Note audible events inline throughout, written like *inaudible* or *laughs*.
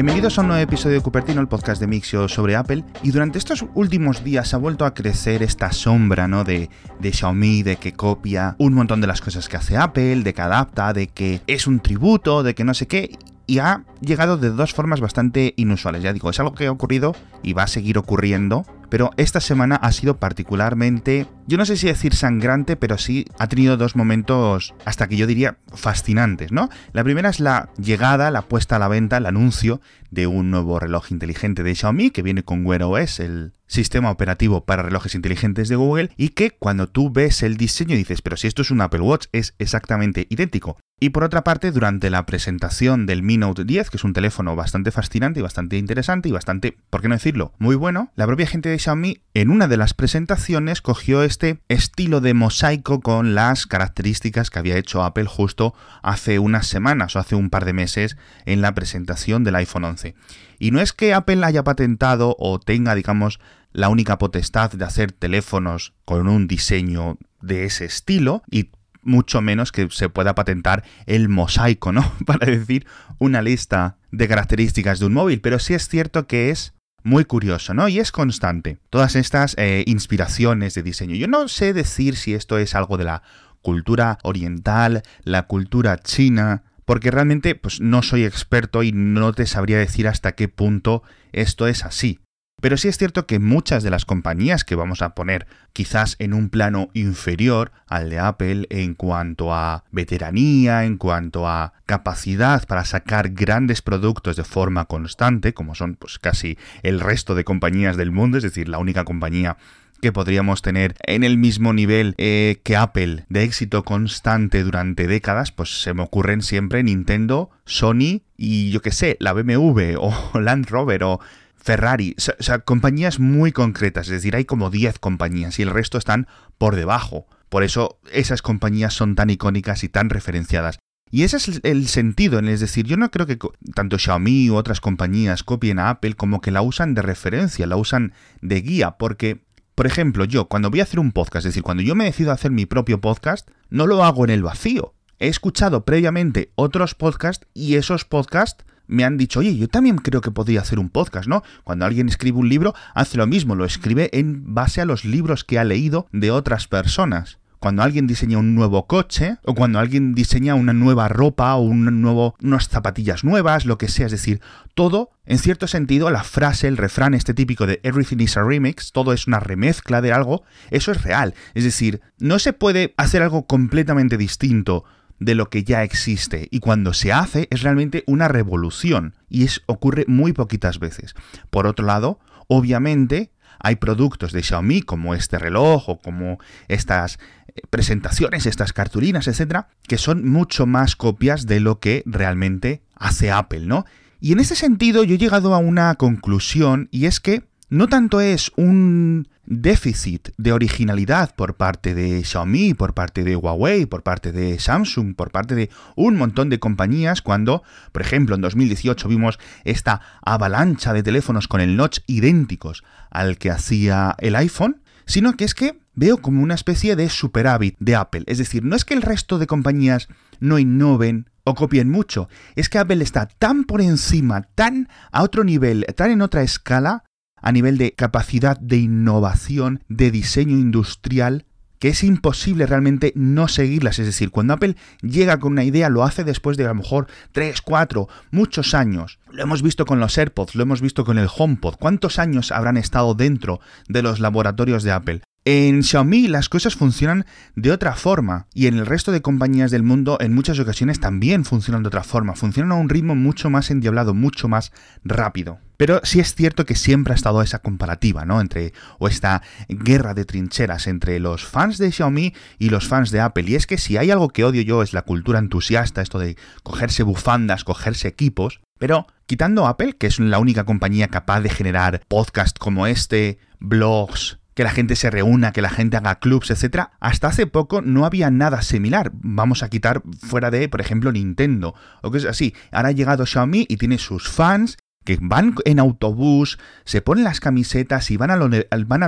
Bienvenidos a un nuevo episodio de Cupertino, el podcast de Mixio sobre Apple. Y durante estos últimos días ha vuelto a crecer esta sombra, ¿no? De, de Xiaomi, de que copia un montón de las cosas que hace Apple, de que adapta, de que es un tributo, de que no sé qué y ha llegado de dos formas bastante inusuales. Ya digo, es algo que ha ocurrido y va a seguir ocurriendo, pero esta semana ha sido particularmente, yo no sé si decir sangrante, pero sí ha tenido dos momentos hasta que yo diría fascinantes, ¿no? La primera es la llegada, la puesta a la venta, el anuncio de un nuevo reloj inteligente de Xiaomi que viene con Wear OS, el sistema operativo para relojes inteligentes de Google, y que cuando tú ves el diseño dices, pero si esto es un Apple Watch, es exactamente idéntico. Y por otra parte, durante la presentación del Mi Note 10, que es un teléfono bastante fascinante y bastante interesante y bastante, ¿por qué no decirlo?, muy bueno, la propia gente de Xiaomi en una de las presentaciones cogió este estilo de mosaico con las características que había hecho Apple justo hace unas semanas o hace un par de meses en la presentación del iPhone 11. Y no es que Apple haya patentado o tenga, digamos, la única potestad de hacer teléfonos con un diseño de ese estilo y mucho menos que se pueda patentar el mosaico, ¿no? *laughs* Para decir una lista de características de un móvil, pero sí es cierto que es muy curioso, ¿no? Y es constante. Todas estas eh, inspiraciones de diseño. Yo no sé decir si esto es algo de la cultura oriental, la cultura china, porque realmente pues, no soy experto y no te sabría decir hasta qué punto esto es así. Pero sí es cierto que muchas de las compañías que vamos a poner quizás en un plano inferior al de Apple en cuanto a veteranía, en cuanto a capacidad para sacar grandes productos de forma constante, como son pues casi el resto de compañías del mundo, es decir, la única compañía que podríamos tener en el mismo nivel eh, que Apple de éxito constante durante décadas, pues se me ocurren siempre Nintendo, Sony y yo que sé, la BMW o *laughs* Land Rover o Ferrari, o sea, compañías muy concretas, es decir, hay como 10 compañías y el resto están por debajo. Por eso esas compañías son tan icónicas y tan referenciadas. Y ese es el sentido, es decir, yo no creo que tanto Xiaomi u otras compañías copien a Apple como que la usan de referencia, la usan de guía, porque, por ejemplo, yo cuando voy a hacer un podcast, es decir, cuando yo me decido hacer mi propio podcast, no lo hago en el vacío. He escuchado previamente otros podcasts y esos podcasts me han dicho, oye, yo también creo que podría hacer un podcast, ¿no? Cuando alguien escribe un libro, hace lo mismo, lo escribe en base a los libros que ha leído de otras personas. Cuando alguien diseña un nuevo coche, o cuando alguien diseña una nueva ropa, o un nuevo, unas zapatillas nuevas, lo que sea, es decir, todo, en cierto sentido, la frase, el refrán este típico de everything is a remix, todo es una remezcla de algo, eso es real. Es decir, no se puede hacer algo completamente distinto de lo que ya existe y cuando se hace es realmente una revolución y es, ocurre muy poquitas veces. Por otro lado, obviamente hay productos de Xiaomi como este reloj o como estas eh, presentaciones, estas cartulinas, etcétera, que son mucho más copias de lo que realmente hace Apple, ¿no? Y en ese sentido yo he llegado a una conclusión y es que no tanto es un déficit de originalidad por parte de Xiaomi, por parte de Huawei, por parte de Samsung, por parte de un montón de compañías cuando, por ejemplo, en 2018 vimos esta avalancha de teléfonos con el notch idénticos al que hacía el iPhone, sino que es que veo como una especie de superávit de Apple. Es decir, no es que el resto de compañías no innoven o copien mucho, es que Apple está tan por encima, tan a otro nivel, tan en otra escala, a nivel de capacidad de innovación, de diseño industrial, que es imposible realmente no seguirlas. Es decir, cuando Apple llega con una idea, lo hace después de a lo mejor 3, 4, muchos años. Lo hemos visto con los AirPods, lo hemos visto con el HomePod. ¿Cuántos años habrán estado dentro de los laboratorios de Apple? En Xiaomi las cosas funcionan de otra forma y en el resto de compañías del mundo en muchas ocasiones también funcionan de otra forma, funcionan a un ritmo mucho más endiablado, mucho más rápido. Pero sí es cierto que siempre ha estado esa comparativa, ¿no? Entre, o esta guerra de trincheras entre los fans de Xiaomi y los fans de Apple. Y es que si hay algo que odio yo es la cultura entusiasta, esto de cogerse bufandas, cogerse equipos. Pero quitando Apple, que es la única compañía capaz de generar podcasts como este, blogs, que la gente se reúna, que la gente haga clubs, etc. Hasta hace poco no había nada similar. Vamos a quitar fuera de, por ejemplo, Nintendo o cosas así. Ahora ha llegado Xiaomi y tiene sus fans que van en autobús, se ponen las camisetas y van a,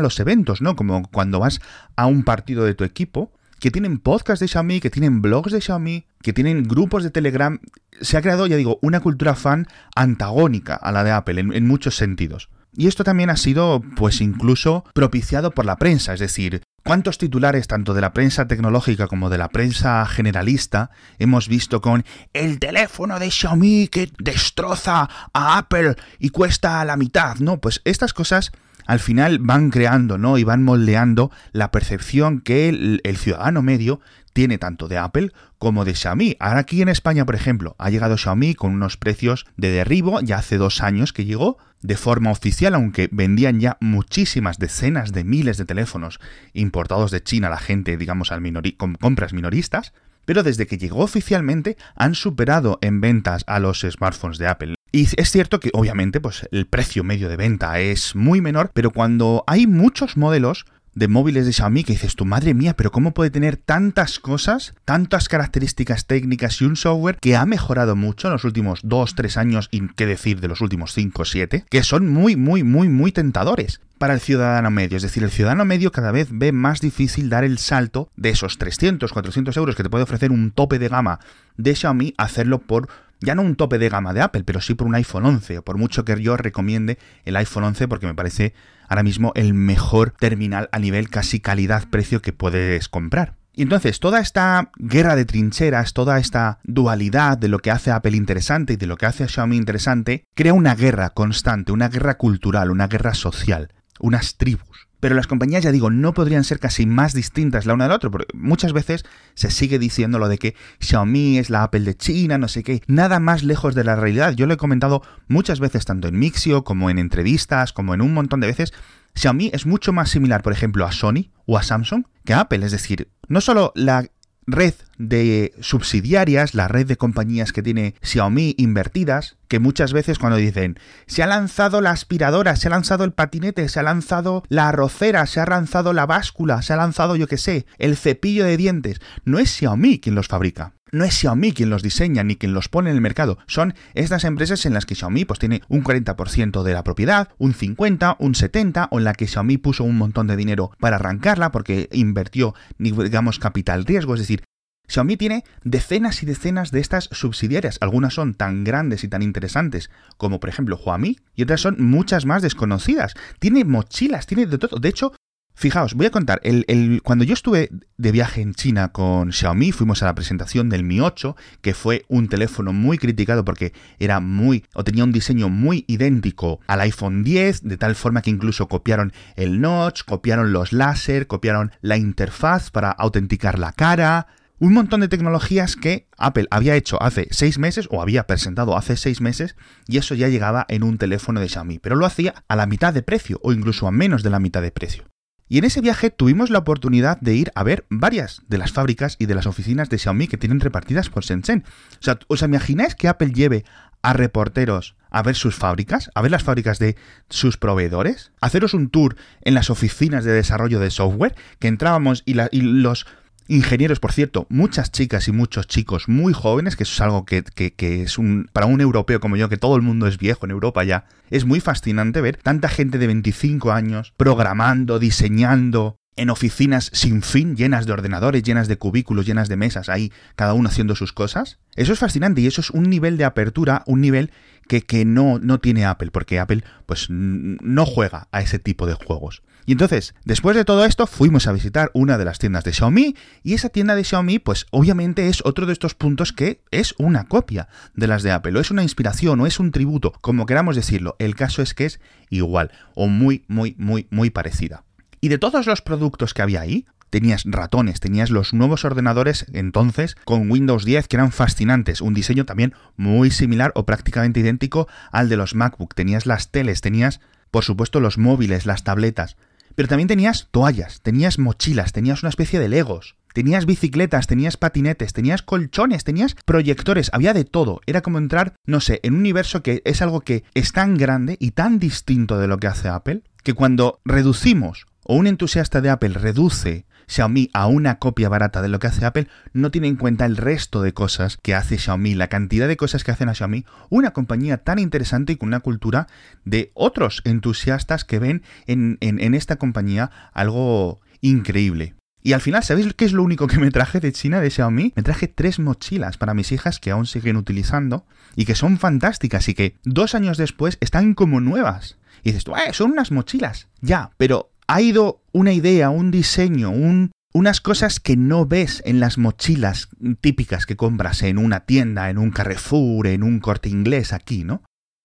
los eventos, ¿no? Como cuando vas a un partido de tu equipo que tienen podcasts de Xiaomi, que tienen blogs de Xiaomi, que tienen grupos de Telegram. Se ha creado, ya digo, una cultura fan antagónica a la de Apple en muchos sentidos. Y esto también ha sido, pues incluso, propiciado por la prensa, es decir, ¿Cuántos titulares, tanto de la prensa tecnológica como de la prensa generalista, hemos visto con el teléfono de Xiaomi que destroza a Apple y cuesta la mitad? No, pues estas cosas al final van creando, ¿no? Y van moldeando la percepción que el, ciudadano medio tiene tanto de Apple como de Xiaomi. Ahora aquí en España, por ejemplo, ha llegado Xiaomi con unos precios de derribo, ya hace dos años que llegó, de forma oficial, aunque vendían ya muchísimas decenas de miles de teléfonos importados de China la gente, digamos, al con compras minoristas, pero desde que llegó oficialmente han superado en ventas a los smartphones de Apple. Y es cierto que obviamente pues el precio medio de venta es muy menor, pero cuando hay muchos modelos de móviles de Xiaomi que dices, tu madre mía, pero ¿cómo puede tener tantas cosas, tantas características técnicas y un software que ha mejorado mucho en los últimos 2, 3 años y qué decir de los últimos 5, 7, que son muy, muy, muy, muy tentadores? para el ciudadano medio. Es decir, el ciudadano medio cada vez ve más difícil dar el salto de esos 300, 400 euros que te puede ofrecer un tope de gama de Xiaomi, hacerlo por ya no un tope de gama de Apple, pero sí por un iPhone 11, por mucho que yo recomiende el iPhone 11 porque me parece ahora mismo el mejor terminal a nivel casi calidad-precio que puedes comprar. Y entonces toda esta guerra de trincheras, toda esta dualidad de lo que hace Apple interesante y de lo que hace Xiaomi interesante, crea una guerra constante, una guerra cultural, una guerra social, unas tribus. Pero las compañías, ya digo, no podrían ser casi más distintas la una de la otra, porque muchas veces se sigue diciendo lo de que Xiaomi es la Apple de China, no sé qué, nada más lejos de la realidad. Yo lo he comentado muchas veces, tanto en Mixio como en entrevistas, como en un montón de veces. Xiaomi es mucho más similar, por ejemplo, a Sony o a Samsung que a Apple. Es decir, no solo la red de subsidiarias, la red de compañías que tiene Xiaomi invertidas, que muchas veces cuando dicen se ha lanzado la aspiradora, se ha lanzado el patinete, se ha lanzado la arrocera, se ha lanzado la báscula, se ha lanzado yo que sé, el cepillo de dientes, no es Xiaomi quien los fabrica. No es Xiaomi quien los diseña ni quien los pone en el mercado. Son estas empresas en las que Xiaomi pues, tiene un 40% de la propiedad, un 50%, un 70%, o en la que Xiaomi puso un montón de dinero para arrancarla porque invirtió, digamos, capital riesgo. Es decir, Xiaomi tiene decenas y decenas de estas subsidiarias. Algunas son tan grandes y tan interesantes como por ejemplo Huami y otras son muchas más desconocidas. Tiene mochilas, tiene de todo. De hecho, fijaos, voy a contar, el, cuando yo estuve de viaje en China con Xiaomi, fuimos a la presentación del Mi 8, que fue un teléfono muy criticado porque era muy, o tenía un diseño muy idéntico al iPhone 10, de tal forma que incluso copiaron el notch, copiaron los láser, copiaron la interfaz para autenticar la cara, un montón de tecnologías que Apple había hecho hace seis meses o había presentado hace seis meses y eso ya llegaba en un teléfono de Xiaomi, pero lo hacía a la mitad de precio o incluso a menos de la mitad de precio. Y en ese viaje tuvimos la oportunidad de ir a ver varias de las fábricas y de las oficinas de Xiaomi que tienen repartidas por Shenzhen. O sea, ¿os imagináis que Apple lleve a reporteros a ver sus fábricas, a ver las fábricas de sus proveedores, haceros un tour en las oficinas de desarrollo de software, que entrábamos y, y los Ingenieros, por cierto, muchas chicas y muchos chicos muy jóvenes, que eso es algo que, es un. para un europeo como yo, que todo el mundo es viejo en Europa ya, es muy fascinante ver tanta gente de 25 años programando, diseñando, en oficinas sin fin, llenas de ordenadores, llenas de cubículos, llenas de mesas, ahí cada uno haciendo sus cosas. Eso es fascinante y eso es un nivel de apertura, un nivel que, que no, no tiene Apple, porque Apple pues no juega a ese tipo de juegos. Y entonces, después de todo esto, fuimos a visitar una de las tiendas de Xiaomi y esa tienda de Xiaomi, pues obviamente es otro de estos puntos que es una copia de las de Apple, o es una inspiración, o es un tributo, como queramos decirlo. El caso es que es igual, o muy, muy, muy, muy parecida. Y de todos los productos que había ahí, tenías ratones, tenías los nuevos ordenadores entonces con Windows 10 que eran fascinantes, un diseño también muy similar o prácticamente idéntico al de los MacBook, tenías las teles, tenías por supuesto los móviles, las tabletas, pero también tenías toallas, tenías mochilas, tenías una especie de legos, tenías bicicletas, tenías patinetes, tenías colchones, tenías proyectores, había de todo. Era como entrar, no sé, en un universo que es algo que es tan grande y tan distinto de lo que hace Apple, que cuando reducimos, o un entusiasta de Apple reduce Xiaomi a una copia barata de lo que hace Apple, no tiene en cuenta el resto de cosas que hace Xiaomi, la cantidad de cosas que hacen a Xiaomi, una compañía tan interesante y con una cultura de otros entusiastas que ven en, esta compañía algo increíble. Y al final, ¿sabéis qué es lo único que me traje de China, de Xiaomi? Me traje tres mochilas para mis hijas que aún siguen utilizando y que son fantásticas y que dos años después están como nuevas. Y dices, ¡eh! Son unas mochilas. Ya, pero ha ido una idea, un diseño, un, unas cosas que no ves en las mochilas típicas que compras en una tienda, en un Carrefour, en un corte inglés aquí, ¿no?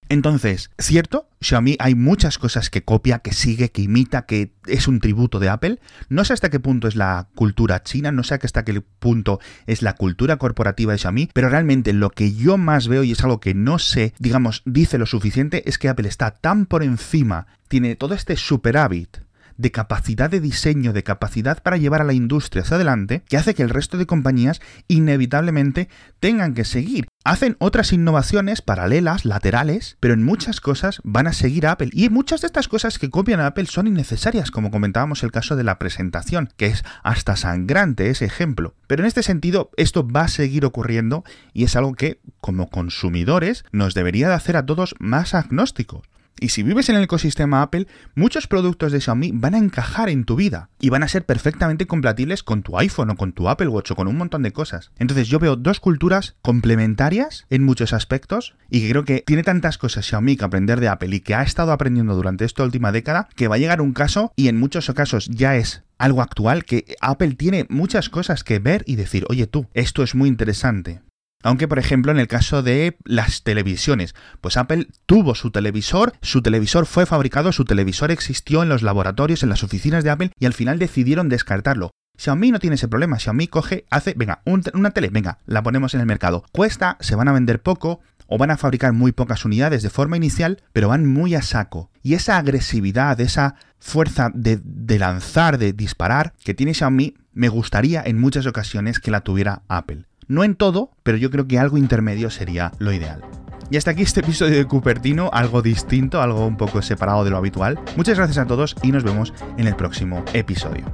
Entonces, cierto, Xiaomi hay muchas cosas que copia, que sigue, que imita, que es un tributo de Apple. No sé hasta qué punto es la cultura china, no sé hasta qué punto es la cultura corporativa de Xiaomi, pero realmente lo que yo más veo y es algo que no sé, digamos, dice lo suficiente, es que Apple está tan por encima, tiene todo este superávit de capacidad de diseño, de capacidad para llevar a la industria hacia adelante, que hace que el resto de compañías inevitablemente tengan que seguir. Hacen otras innovaciones paralelas, laterales, pero en muchas cosas van a seguir a Apple. Y muchas de estas cosas que copian a Apple son innecesarias, como comentábamos el caso de la presentación, que es hasta sangrante ese ejemplo. Pero en este sentido, esto va a seguir ocurriendo y es algo que, como consumidores, nos debería de hacer a todos más agnósticos. Y si vives en el ecosistema Apple, muchos productos de Xiaomi van a encajar en tu vida y van a ser perfectamente compatibles con tu iPhone o con tu Apple Watch o con un montón de cosas. Entonces yo veo dos culturas complementarias en muchos aspectos y creo que tiene tantas cosas Xiaomi que aprender de Apple y que ha estado aprendiendo durante esta última década que va a llegar un caso y en muchos casos ya es algo actual que Apple tiene muchas cosas que ver y decir, oye tú, esto es muy interesante. Aunque, por ejemplo, en el caso de las televisiones, pues Apple tuvo su televisor, su televisor fue fabricado, su televisor existió en los laboratorios, en las oficinas de Apple y al final decidieron descartarlo. Xiaomi no tiene ese problema. Xiaomi coge, hace, venga, una tele, venga, la ponemos en el mercado. Cuesta, se van a vender poco o van a fabricar muy pocas unidades de forma inicial, pero van muy a saco. Y esa agresividad, esa fuerza de, de lanzar, de disparar que tiene Xiaomi, me gustaría en muchas ocasiones que la tuviera Apple. No en todo, pero yo creo que algo intermedio sería lo ideal. Y hasta aquí este episodio de Cupertino, algo distinto, algo un poco separado de lo habitual. Muchas gracias a todos y nos vemos en el próximo episodio.